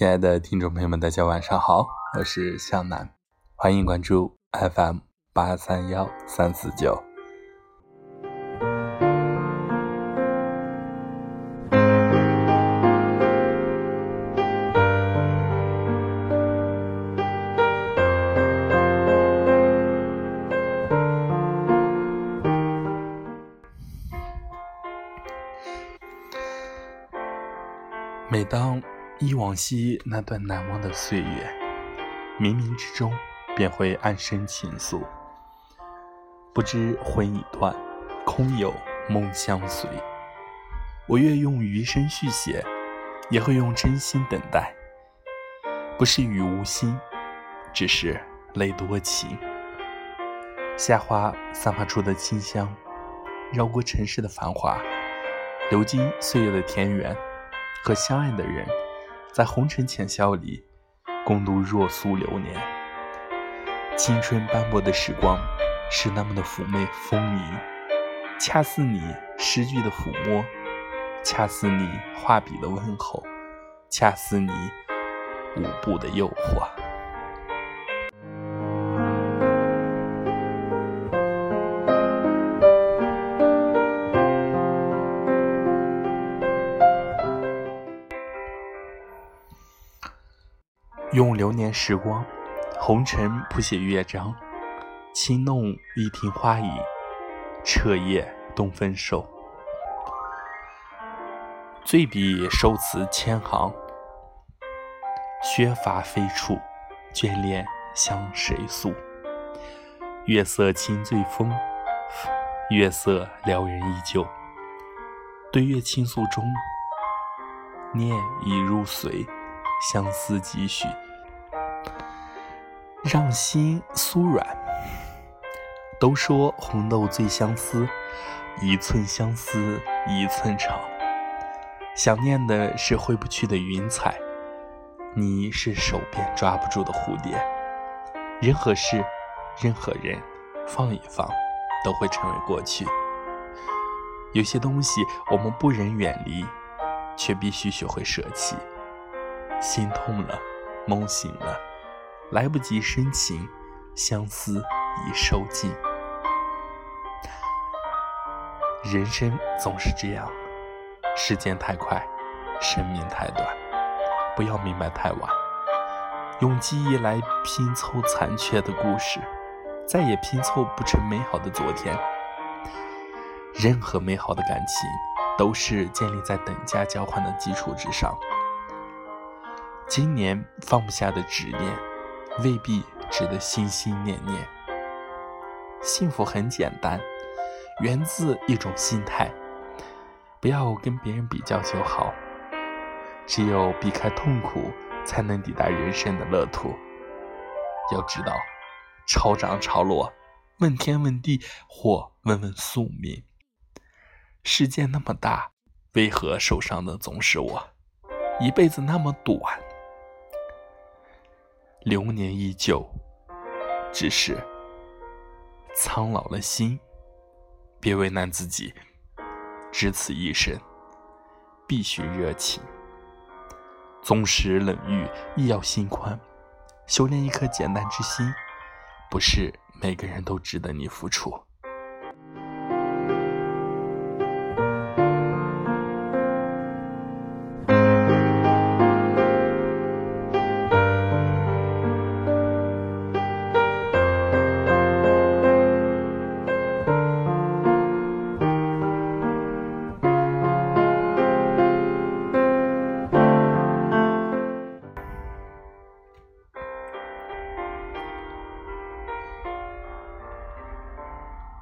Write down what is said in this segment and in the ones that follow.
亲爱的听众朋友们，大家晚上好，我是向南，欢迎关注 FM 八三幺三四九。往昔那段难忘的岁月，冥冥之中便会暗生情愫。不知魂已断，空有梦相随。我愿用余生续写，也会用真心等待。不是雨无心，只是泪多情。夏花散发出的清香，绕过城市的繁华，流经岁月的田园。和相爱的人，在红尘浅笑里共度若素流年。青春斑驳的时光是那么的妩媚风靡，恰似你诗句的抚摸，恰似你画笔的问候，恰似你舞步的诱惑。用流年时光，红尘谱写乐章，轻弄一庭花影，彻夜动分手。醉笔收词千行，削发飞处，眷恋向谁诉？月色轻醉风，月色撩人依旧。对月倾诉中，念已入髓。相思几许，让心酥软。都说红豆最相思，一寸相思一寸长。想念的是挥不去的云彩，你是手边抓不住的蝴蝶。任何事，任何人，放一放，都会成为过去。有些东西我们不忍远离，却必须学会舍弃。心痛了，梦醒了，来不及深情，相思已收尽。人生总是这样，时间太快，生命太短，不要明白太晚。用记忆来拼凑残缺的故事，再也拼凑不成美好的昨天。任何美好的感情，都是建立在等价交换的基础之上。今年放不下的执念，未必值得心心念念。幸福很简单，源自一种心态，不要跟别人比较就好。只有避开痛苦，才能抵达人生的乐土。要知道，潮涨潮落，问天问地，或问问宿命。世界那么大，为何受伤的总是我？一辈子那么短。流年依旧，只是苍老了心。别为难自己，只此一生，必须热情。纵使冷遇，亦要心宽。修炼一颗简单之心，不是每个人都值得你付出。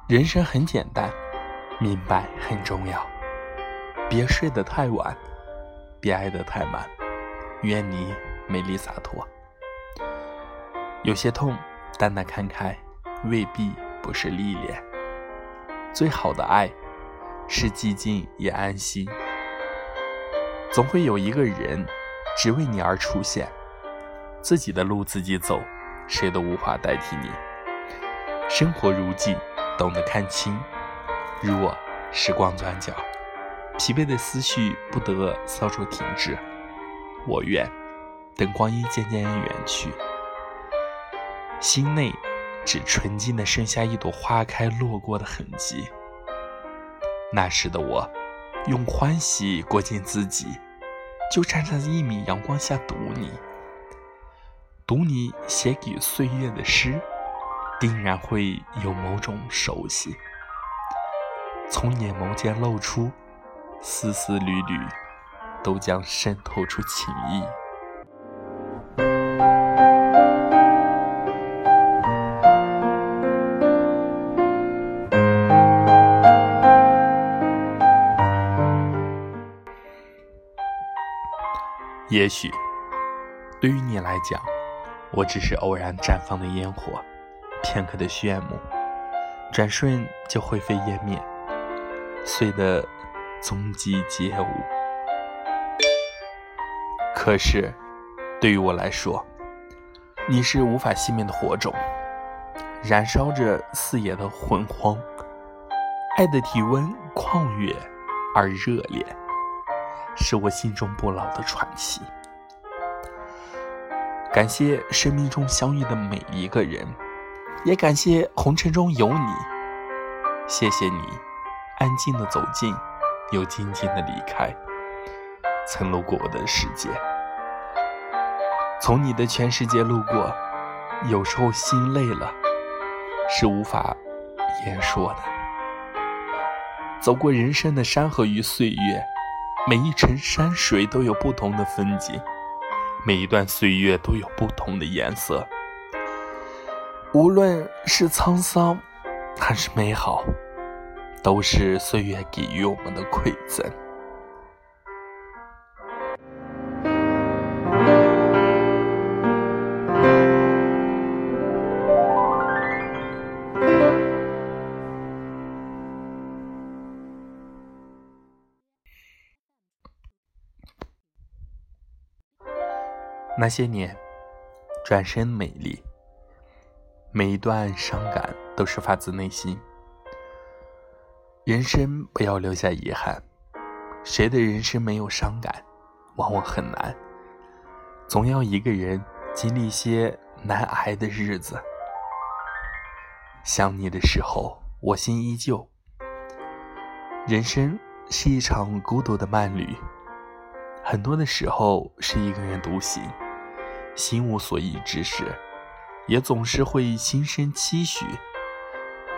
人生很简单，明白很重要。别睡得太晚，别爱得太满。愿你美丽洒脱。有些痛，淡淡看开，未必不是历练。最好的爱，是寂静也安心。总会有一个人，只为你而出现。自己的路自己走，谁都无法代替你。生活如镜。懂得看清，若时光转角，疲惫的思绪不得稍作停滞。我愿等光阴渐渐远去，心内只纯净的剩下一朵花开落过的痕迹。那时的我，用欢喜裹紧自己，就站在一米阳光下读你，读你写给岁月的诗，定然会有某种熟悉，从眼眸间露出，丝丝缕缕，都将渗透出情意。也许，对于你来讲，我只是偶然绽放的烟火，片刻的炫目，转瞬就灰飞烟灭，碎得踪迹皆无。可是，对于我来说，你是无法熄灭的火种，燃烧着四野的魂荒，爱的体温旷越而热烈。是我心中不老的传奇。感谢生命中相遇的每一个人，也感谢红尘中有你。谢谢你，安静的走近，又静静的离开，曾路过我的世界。从你的全世界路过，有时候心累了，是无法言说的。走过人生的山河与岁月。每一程山水都有不同的风景，每一段岁月都有不同的颜色。无论是沧桑，还是美好，都是岁月给予我们的馈赠。那些年，转身美丽。每一段伤感都是发自内心。人生不要留下遗憾。谁的人生没有伤感？往往很难。总要一个人经历些难挨的日子。想你的时候，我心依旧。人生是一场孤独的慢旅，很多的时候是一个人独行。心无所依之时，也总是会心生期许，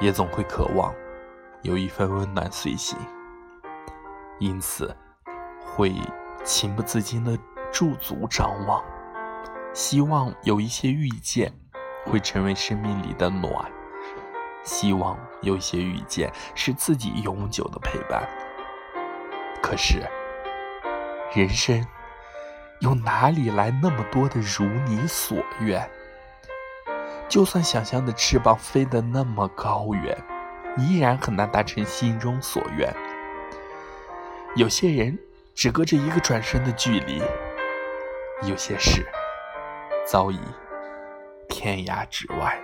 也总会渴望有一份温暖随行，因此会情不自禁的驻足张望，希望有一些遇见会成为生命里的暖，希望有一些遇见是自己永久的陪伴。可是，人生。又哪里来那么多的如你所愿？就算想象的翅膀飞得那么高远，依然很难达成心中所愿。有些人只隔着一个转身的距离，有些事早已天涯之外。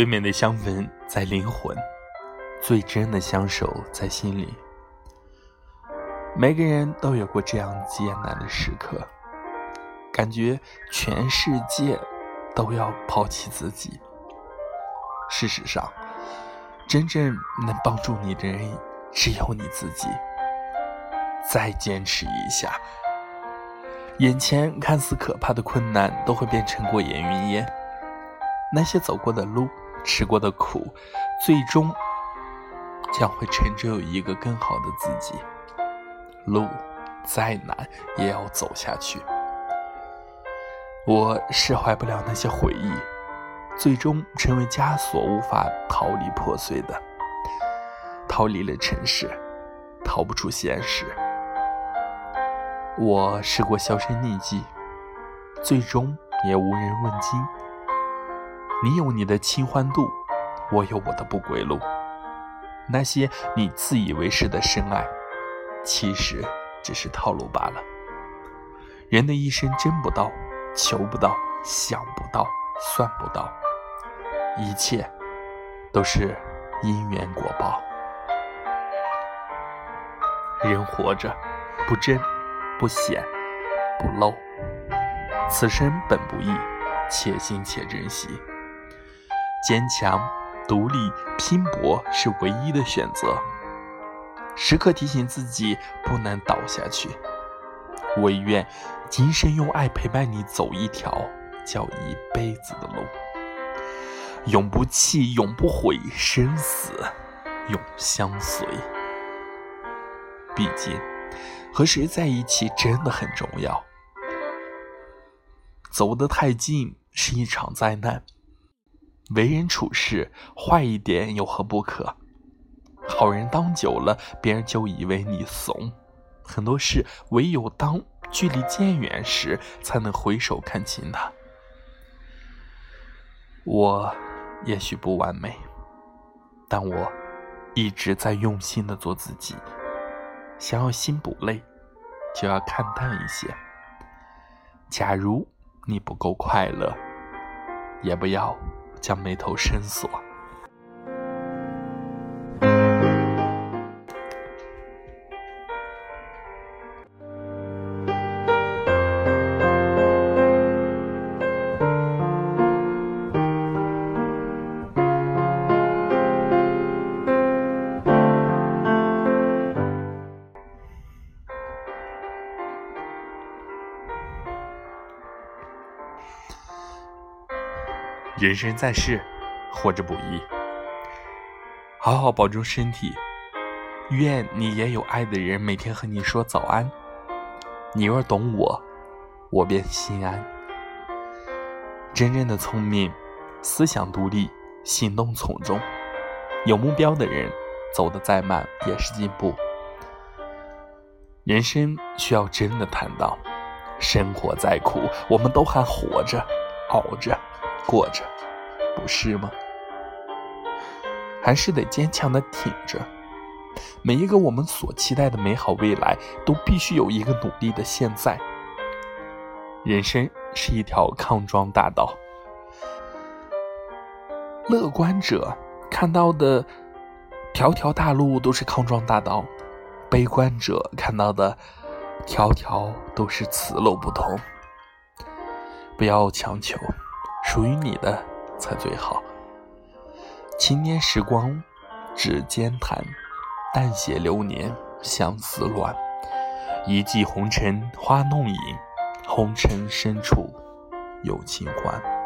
最美的相逢在灵魂，最真的相守在心里。每个人都有过这样艰难的时刻，感觉全世界都要抛弃自己。事实上，真正能帮助你的人只有你自己。再坚持一下，眼前看似可怕的困难都会变成过眼云烟。那些走过的路。吃过的苦，最终将会成就一个更好的自己。路再难，也要走下去。我释怀不了那些回忆，最终成为枷锁，无法逃离破碎的。逃离了尘世，逃不出现实。我试过销声匿迹，最终也无人问津。你有你的清欢度，我有我的不归路。那些你自以为是的深爱，其实只是套路罢了。人的一生争不到，求不到，想不到，算不到，一切都是因缘果报。人活着，不争，不显，不露。此生本不易，且行且珍惜。坚强、独立、拼搏是唯一的选择。时刻提醒自己不能倒下去。唯愿今生用爱陪伴你走一条叫一辈子的路。永不弃，永不悔，生死永相随。毕竟，和谁在一起真的很重要。走得太近是一场灾难。为人处事坏一点有何不可？好人当久了，别人就以为你怂。很多事唯有当距离渐远时，才能回首看清它。我也许不完美，但我一直在用心的做自己。想要心不累，就要看淡一些。假如。你不够快乐，也不要将眉头深锁。人生在世，活着不易，好好保重身体。愿你也有爱的人每天和你说早安。你若懂我，我便心安。真正的聪明，思想独立，行动从众。有目标的人，走得再慢也是进步。人生需要真的坦荡，生活再苦，我们都还活着，熬着。过着，不是吗？还是得坚强的挺着。每一个我们所期待的美好未来，都必须有一个努力的现在。人生是一条康庄大道，乐观者看到的条条大路都是康庄大道，悲观者看到的条条都是此路不通。不要强求。属于你的才最好。青年时光，指尖弹，淡写流年，相思乱。一骑红尘花弄影，红尘深处有清欢。